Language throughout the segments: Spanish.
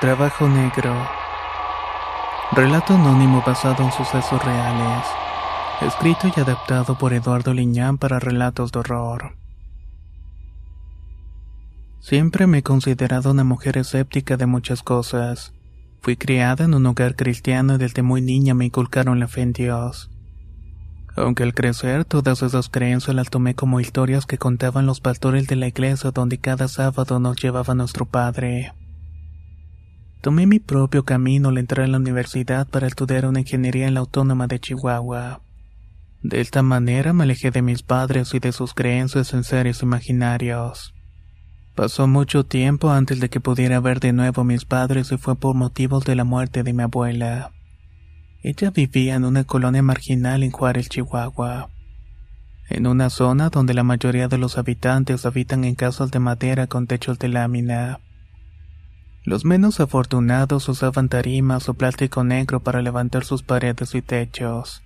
Trabajo negro. Relato anónimo basado en sucesos reales. Escrito y adaptado por Eduardo Liñán para relatos de horror. Siempre me he considerado una mujer escéptica de muchas cosas. Fui criada en un hogar cristiano y desde muy niña me inculcaron la fe en Dios. Aunque al crecer todas esas creencias las tomé como historias que contaban los pastores de la iglesia donde cada sábado nos llevaba nuestro padre. Tomé mi propio camino al entrar en la universidad para estudiar una ingeniería en la Autónoma de Chihuahua. De esta manera me alejé de mis padres y de sus creencias en seres imaginarios. Pasó mucho tiempo antes de que pudiera ver de nuevo a mis padres y fue por motivos de la muerte de mi abuela. Ella vivía en una colonia marginal en Juárez, Chihuahua. En una zona donde la mayoría de los habitantes habitan en casas de madera con techos de lámina. Los menos afortunados usaban tarimas o plástico negro para levantar sus paredes y techos.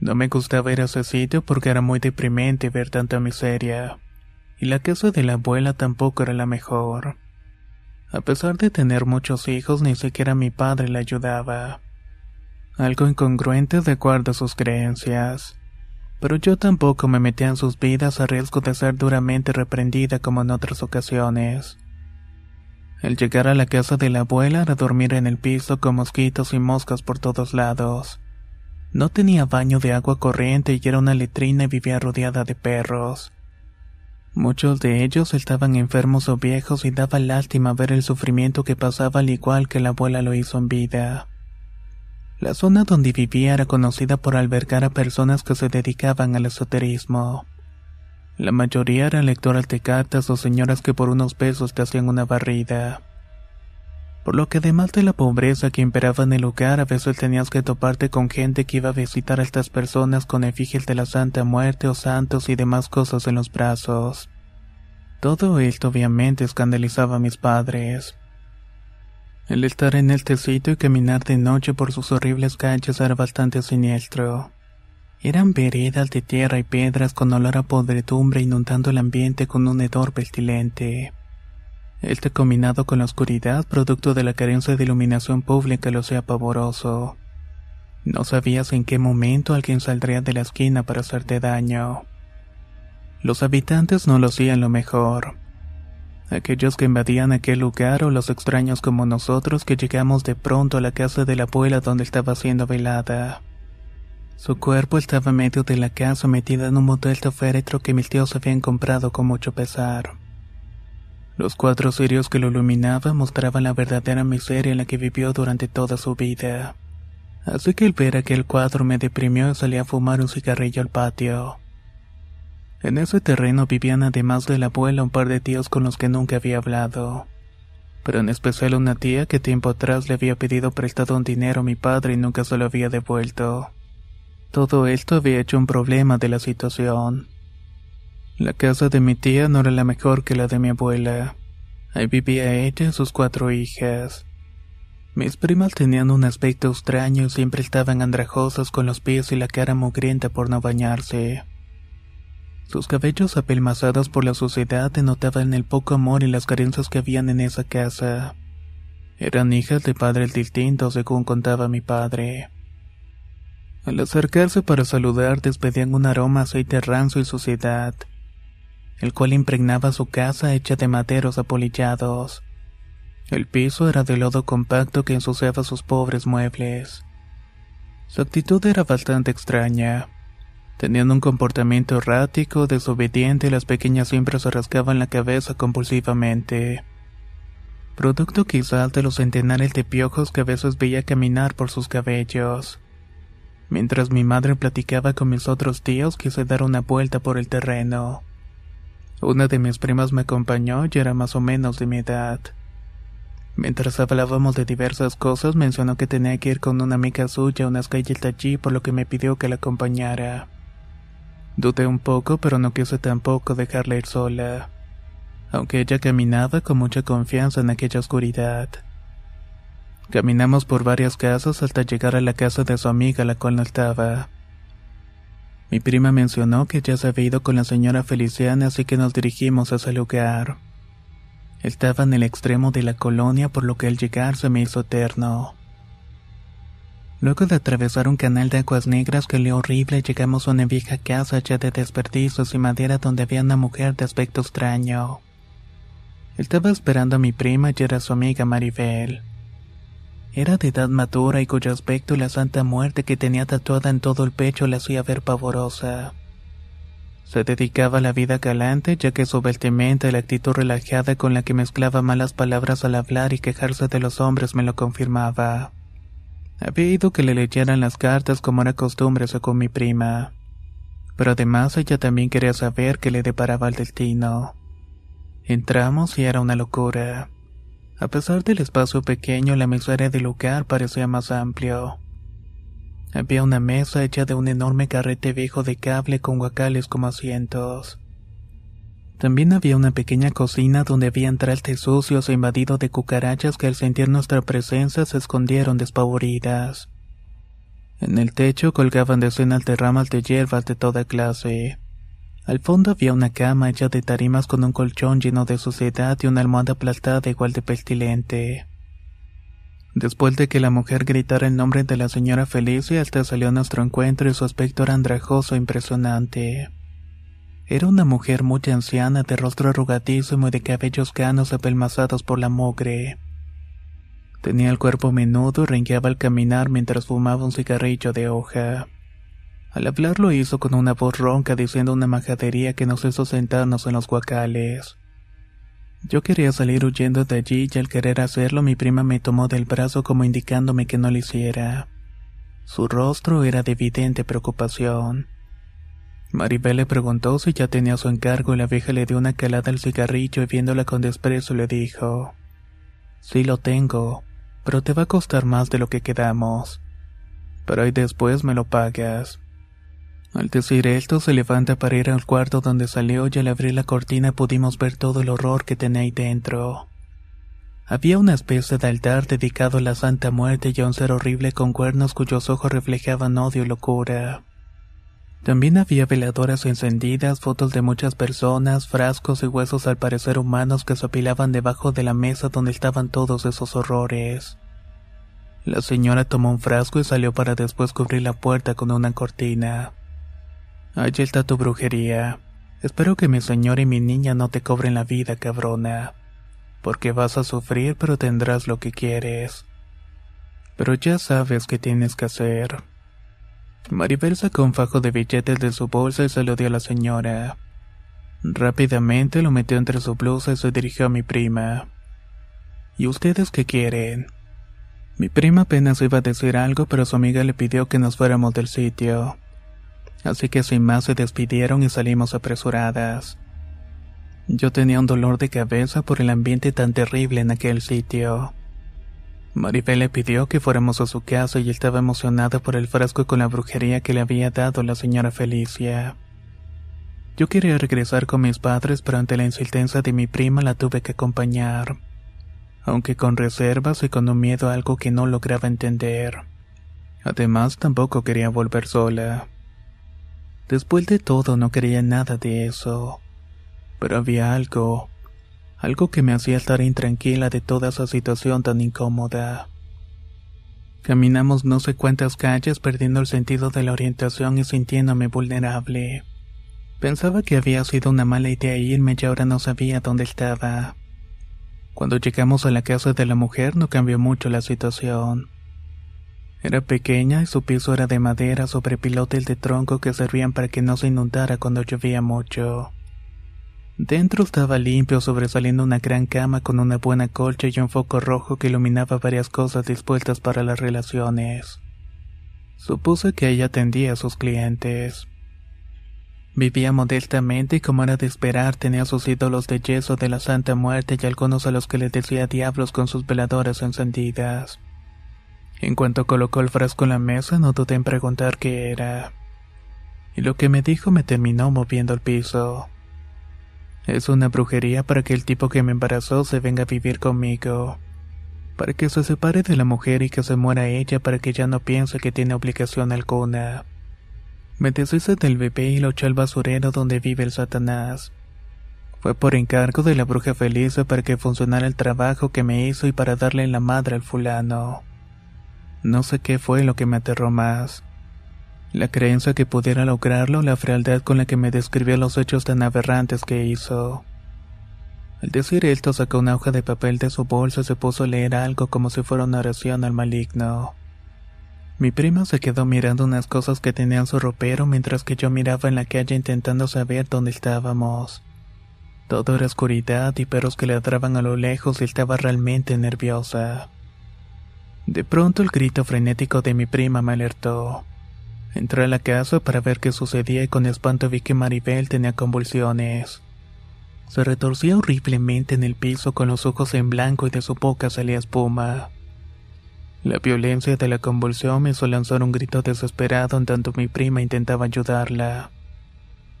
No me gustaba ir a ese sitio porque era muy deprimente ver tanta miseria. Y la casa de la abuela tampoco era la mejor. A pesar de tener muchos hijos, ni siquiera mi padre la ayudaba. Algo incongruente de acuerdo a sus creencias. Pero yo tampoco me metía en sus vidas a riesgo de ser duramente reprendida como en otras ocasiones. El llegar a la casa de la abuela era dormir en el piso con mosquitos y moscas por todos lados. No tenía baño de agua corriente y era una letrina y vivía rodeada de perros. Muchos de ellos estaban enfermos o viejos y daba lástima ver el sufrimiento que pasaba al igual que la abuela lo hizo en vida. La zona donde vivía era conocida por albergar a personas que se dedicaban al esoterismo. La mayoría eran lectoras de cartas o señoras que por unos pesos te hacían una barrida. Por lo que además de la pobreza que imperaba en el lugar, a veces tenías que toparte con gente que iba a visitar a estas personas con efigies de la Santa Muerte o santos y demás cosas en los brazos. Todo esto obviamente escandalizaba a mis padres. El estar en este sitio y caminar de noche por sus horribles calles era bastante siniestro. Eran veredas de tierra y piedras con olor a podredumbre inundando el ambiente con un hedor pestilente. Este combinado con la oscuridad, producto de la carencia de iluminación pública, lo hacía pavoroso. No sabías en qué momento alguien saldría de la esquina para hacerte daño. Los habitantes no lo hacían lo mejor. Aquellos que invadían aquel lugar o los extraños como nosotros que llegamos de pronto a la casa de la abuela donde estaba siendo velada. Su cuerpo estaba en medio de la casa metida en un modelo féretro que mis tíos habían comprado con mucho pesar. Los cuatro cirios que lo iluminaban mostraban la verdadera miseria en la que vivió durante toda su vida. Así que al ver aquel cuadro me deprimió y salí a fumar un cigarrillo al patio. En ese terreno vivían además de la abuela un par de tíos con los que nunca había hablado. Pero en especial una tía que tiempo atrás le había pedido prestado un dinero a mi padre y nunca se lo había devuelto. Todo esto había hecho un problema de la situación. La casa de mi tía no era la mejor que la de mi abuela. Ahí vivía ella y sus cuatro hijas. Mis primas tenían un aspecto extraño y siempre estaban andrajosas con los pies y la cara mugrienta por no bañarse. Sus cabellos apelmazados por la suciedad denotaban el poco amor y las carencias que habían en esa casa. Eran hijas de padres distintos, según contaba mi padre. Al acercarse para saludar despedían un aroma a aceite rancio y suciedad, el cual impregnaba su casa hecha de maderos apolillados. El piso era de lodo compacto que ensuciaba sus pobres muebles. Su actitud era bastante extraña. Tenían un comportamiento errático, desobediente las pequeñas siempre se rascaban la cabeza compulsivamente. Producto quizás de los centenares de piojos que a veces veía caminar por sus cabellos. Mientras mi madre platicaba con mis otros tíos, quise dar una vuelta por el terreno. Una de mis primas me acompañó y era más o menos de mi edad. Mientras hablábamos de diversas cosas, mencionó que tenía que ir con una amiga suya a unas calles de allí, por lo que me pidió que la acompañara. Dudé un poco, pero no quise tampoco dejarla ir sola, aunque ella caminaba con mucha confianza en aquella oscuridad. Caminamos por varias casas hasta llegar a la casa de su amiga, la cual no estaba. Mi prima mencionó que ya se había ido con la señora Feliciana, así que nos dirigimos a ese lugar. Estaba en el extremo de la colonia, por lo que al llegar se me hizo eterno. Luego de atravesar un canal de aguas negras que olía horrible, llegamos a una vieja casa ya de desperdicios y madera donde había una mujer de aspecto extraño. Estaba esperando a mi prima y era su amiga Maribel. Era de edad madura y cuyo aspecto la santa muerte que tenía tatuada en todo el pecho la hacía ver pavorosa. Se dedicaba a la vida galante ya que su vestimenta y la actitud relajada con la que mezclaba malas palabras al hablar y quejarse de los hombres me lo confirmaba. Había ido que le leyeran las cartas como era costumbre con mi prima. Pero además ella también quería saber qué le deparaba el destino. Entramos y era una locura. A pesar del espacio pequeño, la miseria del lugar parecía más amplio. Había una mesa hecha de un enorme carrete viejo de cable con guacales como asientos. También había una pequeña cocina donde habían trastes sucios e invadido de cucarachas que al sentir nuestra presencia se escondieron despavoridas. En el techo colgaban decenas de ramas de hierbas de toda clase. Al fondo había una cama hecha de tarimas con un colchón lleno de suciedad y una almohada aplastada igual de pestilente. Después de que la mujer gritara el nombre de la señora Felicia, hasta salió a nuestro encuentro y su aspecto era andrajoso e impresionante. Era una mujer muy anciana, de rostro arrugadísimo y de cabellos canos apelmazados por la mugre. Tenía el cuerpo menudo y rengueaba al caminar mientras fumaba un cigarrillo de hoja. Al hablar lo hizo con una voz ronca diciendo una majadería que nos hizo sentarnos en los guacales. Yo quería salir huyendo de allí y al querer hacerlo mi prima me tomó del brazo como indicándome que no lo hiciera. Su rostro era de evidente preocupación. Maribel le preguntó si ya tenía su encargo y la vieja le dio una calada al cigarrillo y viéndola con desprecio le dijo, Sí lo tengo, pero te va a costar más de lo que quedamos. Pero ahí después me lo pagas. Al decir esto se levanta para ir al cuarto donde salió y al abrir la cortina pudimos ver todo el horror que tenía ahí dentro. Había una especie de altar dedicado a la Santa Muerte y a un ser horrible con cuernos cuyos ojos reflejaban odio y locura. También había veladoras encendidas, fotos de muchas personas, frascos y huesos al parecer humanos que se apilaban debajo de la mesa donde estaban todos esos horrores. La señora tomó un frasco y salió para después cubrir la puerta con una cortina. Allí está tu brujería. Espero que mi señora y mi niña no te cobren la vida, cabrona. Porque vas a sufrir, pero tendrás lo que quieres. Pero ya sabes qué tienes que hacer. Maribel sacó un fajo de billetes de su bolsa y se lo dio a la señora. Rápidamente lo metió entre su blusa y se dirigió a mi prima. ¿Y ustedes qué quieren? Mi prima apenas iba a decir algo, pero su amiga le pidió que nos fuéramos del sitio. Así que sin más se despidieron y salimos apresuradas. Yo tenía un dolor de cabeza por el ambiente tan terrible en aquel sitio. Maribel le pidió que fuéramos a su casa y estaba emocionada por el frasco con la brujería que le había dado la señora Felicia. Yo quería regresar con mis padres, pero ante la insistencia de mi prima la tuve que acompañar, aunque con reservas y con un miedo a algo que no lograba entender. Además, tampoco quería volver sola. Después de todo, no quería nada de eso. Pero había algo, algo que me hacía estar intranquila de toda esa situación tan incómoda. Caminamos no sé cuántas calles perdiendo el sentido de la orientación y sintiéndome vulnerable. Pensaba que había sido una mala idea irme y ahora no sabía dónde estaba. Cuando llegamos a la casa de la mujer no cambió mucho la situación. Era pequeña y su piso era de madera sobre pilotes de tronco que servían para que no se inundara cuando llovía mucho. Dentro estaba limpio, sobresaliendo una gran cama con una buena colcha y un foco rojo que iluminaba varias cosas dispuestas para las relaciones. Supuse que ella atendía a sus clientes. Vivía modestamente y como era de esperar tenía sus ídolos de yeso de la Santa Muerte y algunos a los que les decía diablos con sus veladoras encendidas. En cuanto colocó el frasco en la mesa, no dudé en preguntar qué era. Y lo que me dijo me terminó moviendo el piso. Es una brujería para que el tipo que me embarazó se venga a vivir conmigo. Para que se separe de la mujer y que se muera ella para que ya no piense que tiene obligación alguna. Me deshice del bebé y lo eché al basurero donde vive el Satanás. Fue por encargo de la bruja feliz para que funcionara el trabajo que me hizo y para darle la madre al fulano. No sé qué fue lo que me aterró más. La creencia que pudiera lograrlo, la frialdad con la que me describió los hechos tan aberrantes que hizo. Al decir esto, sacó una hoja de papel de su bolsa y se puso a leer algo como si fuera una oración al maligno. Mi prima se quedó mirando unas cosas que tenía en su ropero mientras que yo miraba en la calle intentando saber dónde estábamos. Todo era oscuridad y perros que ladraban a lo lejos y estaba realmente nerviosa. De pronto el grito frenético de mi prima me alertó. Entré a la casa para ver qué sucedía y con espanto vi que Maribel tenía convulsiones. Se retorcía horriblemente en el piso con los ojos en blanco y de su boca salía espuma. La violencia de la convulsión me hizo lanzar un grito desesperado en tanto mi prima intentaba ayudarla.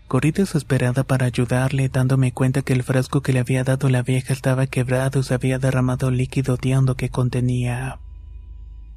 Corrí desesperada para ayudarle, dándome cuenta que el frasco que le había dado la vieja estaba quebrado y se había derramado líquido odiando que contenía.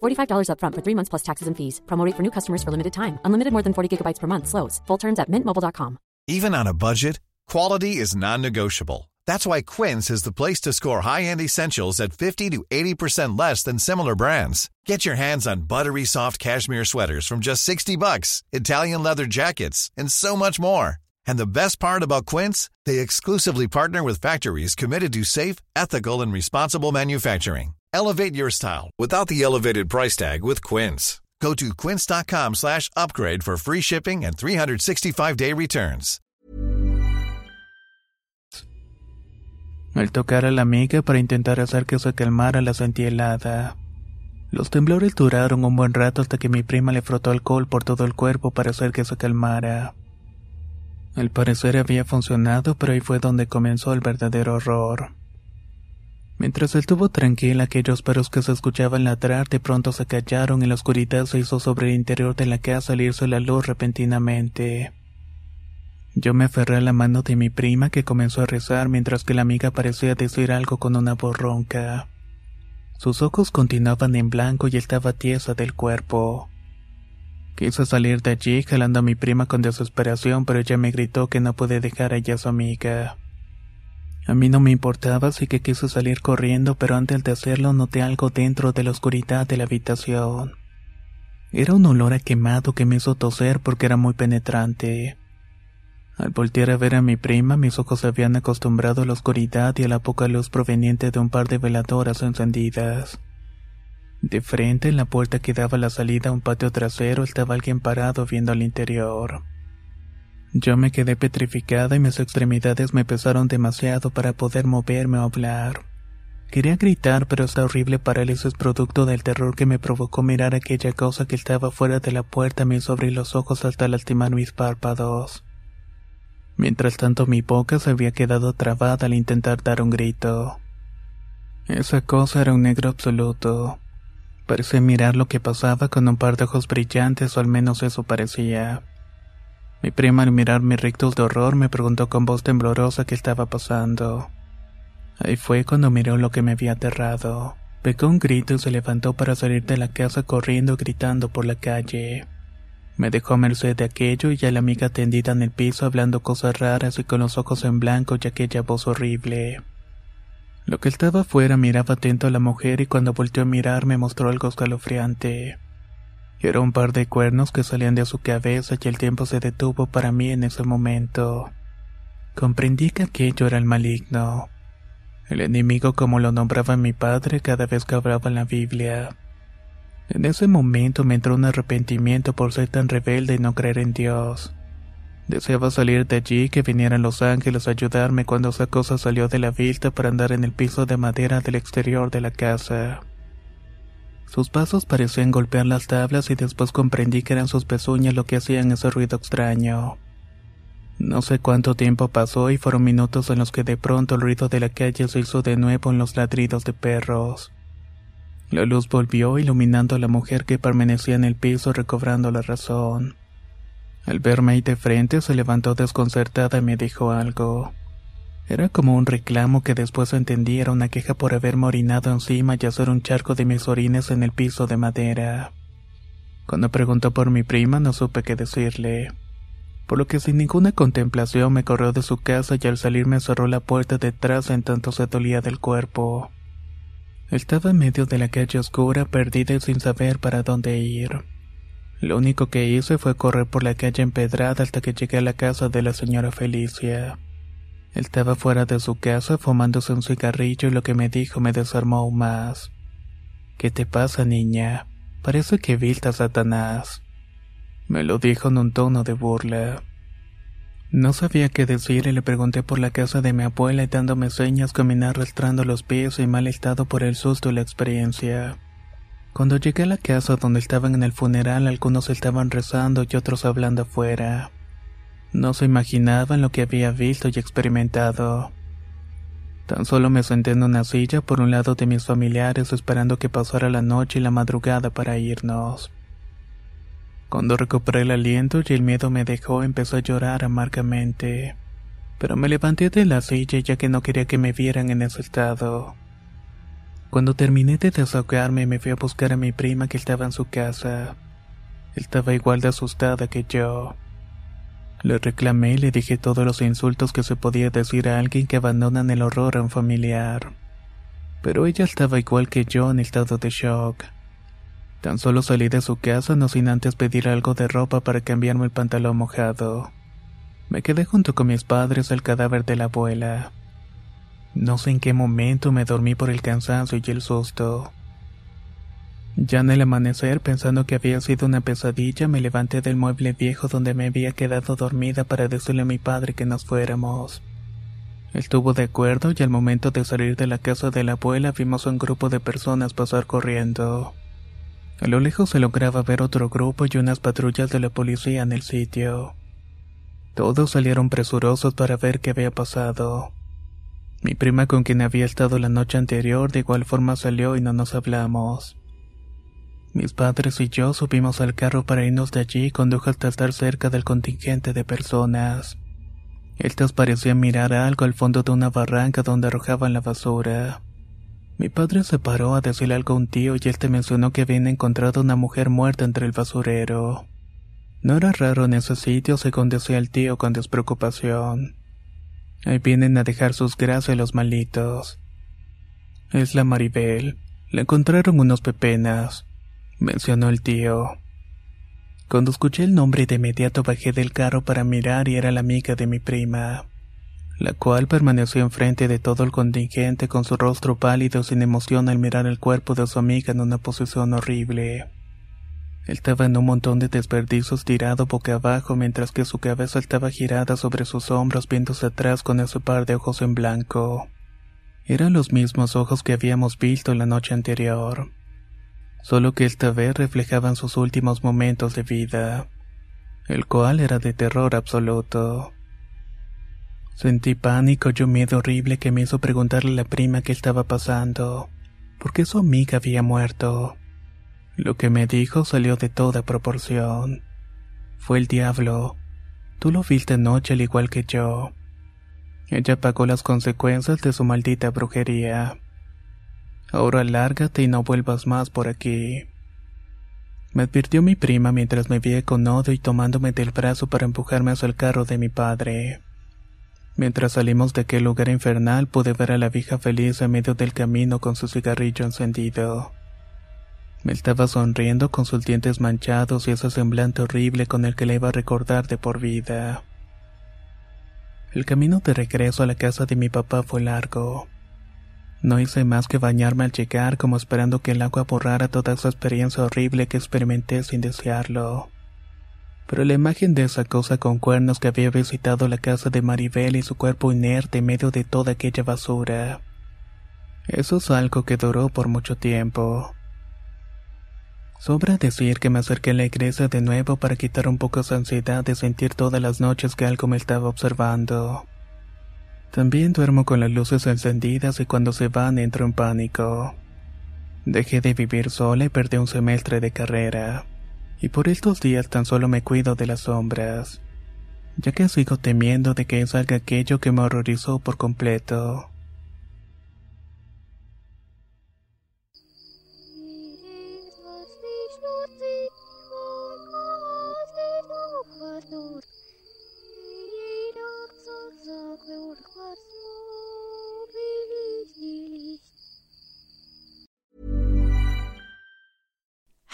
$45 upfront for three months plus taxes and fees. Promote for new customers for limited time. Unlimited more than 40 gigabytes per month. Slows. Full terms at mintmobile.com. Even on a budget, quality is non-negotiable. That's why Quince is the place to score high-end essentials at 50 to 80% less than similar brands. Get your hands on buttery soft cashmere sweaters from just 60 bucks, Italian leather jackets, and so much more. And the best part about Quince, they exclusively partner with factories committed to safe, ethical, and responsible manufacturing. Elevate your style without the elevated price tag with Quince. Go to quince.com slash upgrade for free shipping and 365-day returns. Al tocar a la amiga para intentar hacer que se calmara la sentí helada. Los temblores duraron un buen rato hasta que mi prima le frotó alcohol por todo el cuerpo para hacer que se calmara. Al parecer había funcionado, pero ahí fue donde comenzó el verdadero horror. Mientras estuvo tranquila, aquellos perros que se escuchaban ladrar de pronto se callaron y la oscuridad se hizo sobre el interior de la casa al irse la luz repentinamente. Yo me aferré a la mano de mi prima que comenzó a rezar mientras que la amiga parecía decir algo con una voz ronca. Sus ojos continuaban en blanco y estaba tiesa del cuerpo. Quise salir de allí jalando a mi prima con desesperación, pero ella me gritó que no puede dejar allá a su amiga. A mí no me importaba, así que quise salir corriendo, pero antes de hacerlo noté algo dentro de la oscuridad de la habitación. Era un olor a quemado que me hizo toser porque era muy penetrante. Al voltear a ver a mi prima, mis ojos se habían acostumbrado a la oscuridad y a la poca luz proveniente de un par de veladoras encendidas. De frente, en la puerta que daba la salida a un patio trasero, estaba alguien parado viendo al interior. Yo me quedé petrificada y mis extremidades me pesaron demasiado para poder moverme o hablar. Quería gritar, pero esta horrible parálisis producto del terror que me provocó mirar aquella cosa que estaba fuera de la puerta me hizo los ojos hasta lastimar mis párpados. Mientras tanto mi boca se había quedado trabada al intentar dar un grito. Esa cosa era un negro absoluto. Parecía mirar lo que pasaba con un par de ojos brillantes, o al menos eso parecía. Mi prima al mirar mis rictos de horror me preguntó con voz temblorosa qué estaba pasando. Ahí fue cuando miró lo que me había aterrado. Pegó un grito y se levantó para salir de la casa corriendo gritando por la calle. Me dejó a merced de aquello y ya la amiga tendida en el piso hablando cosas raras y con los ojos en blanco y aquella voz horrible. Lo que estaba afuera miraba atento a la mujer y cuando volteó a mirar me mostró algo escalofriante. Era un par de cuernos que salían de su cabeza y el tiempo se detuvo para mí en ese momento. Comprendí que aquello era el maligno. El enemigo como lo nombraba mi padre cada vez que hablaba en la Biblia. En ese momento me entró un arrepentimiento por ser tan rebelde y no creer en Dios. Deseaba salir de allí que vinieran los ángeles a ayudarme cuando esa cosa salió de la vista para andar en el piso de madera del exterior de la casa. Sus pasos parecían golpear las tablas y después comprendí que eran sus pezuñas lo que hacían ese ruido extraño. No sé cuánto tiempo pasó y fueron minutos en los que de pronto el ruido de la calle se hizo de nuevo en los ladridos de perros. La luz volvió iluminando a la mujer que permanecía en el piso recobrando la razón. Al verme ahí de frente se levantó desconcertada y me dijo algo. Era como un reclamo que después entendí era una queja por haberme orinado encima y hacer un charco de mis orines en el piso de madera. Cuando preguntó por mi prima no supe qué decirle. Por lo que sin ninguna contemplación me corrió de su casa y al salir me cerró la puerta detrás en tanto se dolía del cuerpo. Estaba en medio de la calle oscura, perdida y sin saber para dónde ir. Lo único que hice fue correr por la calle empedrada hasta que llegué a la casa de la señora Felicia. Estaba fuera de su casa fumándose un cigarrillo y lo que me dijo me desarmó aún más. ¿Qué te pasa, niña? Parece que viste a Satanás. Me lo dijo en un tono de burla. No sabía qué decir y le pregunté por la casa de mi abuela y dándome señas caminé arrastrando los pies y mal estado por el susto y la experiencia. Cuando llegué a la casa donde estaban en el funeral, algunos estaban rezando y otros hablando afuera. No se imaginaban lo que había visto y experimentado. Tan solo me senté en una silla por un lado de mis familiares esperando que pasara la noche y la madrugada para irnos. Cuando recuperé el aliento y el miedo me dejó, empezó a llorar amargamente. Pero me levanté de la silla ya que no quería que me vieran en ese estado. Cuando terminé de desahogarme me fui a buscar a mi prima que estaba en su casa. Estaba igual de asustada que yo. Le reclamé y le dije todos los insultos que se podía decir a alguien que abandonan el horror a un familiar. Pero ella estaba igual que yo en estado de shock. Tan solo salí de su casa no sin antes pedir algo de ropa para cambiarme el pantalón mojado. Me quedé junto con mis padres el cadáver de la abuela. No sé en qué momento me dormí por el cansancio y el susto. Ya en el amanecer, pensando que había sido una pesadilla, me levanté del mueble viejo donde me había quedado dormida para decirle a mi padre que nos fuéramos. Estuvo de acuerdo y al momento de salir de la casa de la abuela vimos a un grupo de personas pasar corriendo. A lo lejos se lograba ver otro grupo y unas patrullas de la policía en el sitio. Todos salieron presurosos para ver qué había pasado. Mi prima con quien había estado la noche anterior de igual forma salió y no nos hablamos. Mis padres y yo subimos al carro para irnos de allí y condujo hasta estar cerca del contingente de personas. Estas parecían mirar algo al fondo de una barranca donde arrojaban la basura. Mi padre se paró a decirle algo a un tío y él te mencionó que habían encontrado una mujer muerta entre el basurero. No era raro en ese sitio, según decía el tío con despreocupación. Ahí vienen a dejar sus grasas los malitos. Es la Maribel. La encontraron unos pepenas, mencionó el tío. Cuando escuché el nombre de inmediato bajé del carro para mirar y era la amiga de mi prima la cual permaneció enfrente de todo el contingente con su rostro pálido sin emoción al mirar el cuerpo de su amiga en una posición horrible. Estaba en un montón de desperdicios tirado boca abajo mientras que su cabeza estaba girada sobre sus hombros viéndose atrás con ese par de ojos en blanco. Eran los mismos ojos que habíamos visto la noche anterior, solo que esta vez reflejaban sus últimos momentos de vida, el cual era de terror absoluto. Sentí pánico y un miedo horrible que me hizo preguntarle a la prima qué estaba pasando, por qué su amiga había muerto. Lo que me dijo salió de toda proporción. Fue el diablo. Tú lo viste anoche al igual que yo. Ella pagó las consecuencias de su maldita brujería. Ahora lárgate y no vuelvas más por aquí. Me advirtió mi prima mientras me veía con odio y tomándome del brazo para empujarme hacia el carro de mi padre. Mientras salimos de aquel lugar infernal pude ver a la vieja feliz en medio del camino con su cigarrillo encendido. Me estaba sonriendo con sus dientes manchados y ese semblante horrible con el que le iba a recordar de por vida. El camino de regreso a la casa de mi papá fue largo. No hice más que bañarme al llegar como esperando que el agua borrara toda esa experiencia horrible que experimenté sin desearlo. Pero la imagen de esa cosa con cuernos que había visitado la casa de Maribel y su cuerpo inerte en medio de toda aquella basura. Eso es algo que duró por mucho tiempo. Sobra decir que me acerqué a la iglesia de nuevo para quitar un poco esa ansiedad de sentir todas las noches que algo me estaba observando. También duermo con las luces encendidas y cuando se van entro en pánico. Dejé de vivir sola y perdí un semestre de carrera. Y por estos días tan solo me cuido de las sombras, ya que sigo temiendo de que salga aquello que me horrorizó por completo.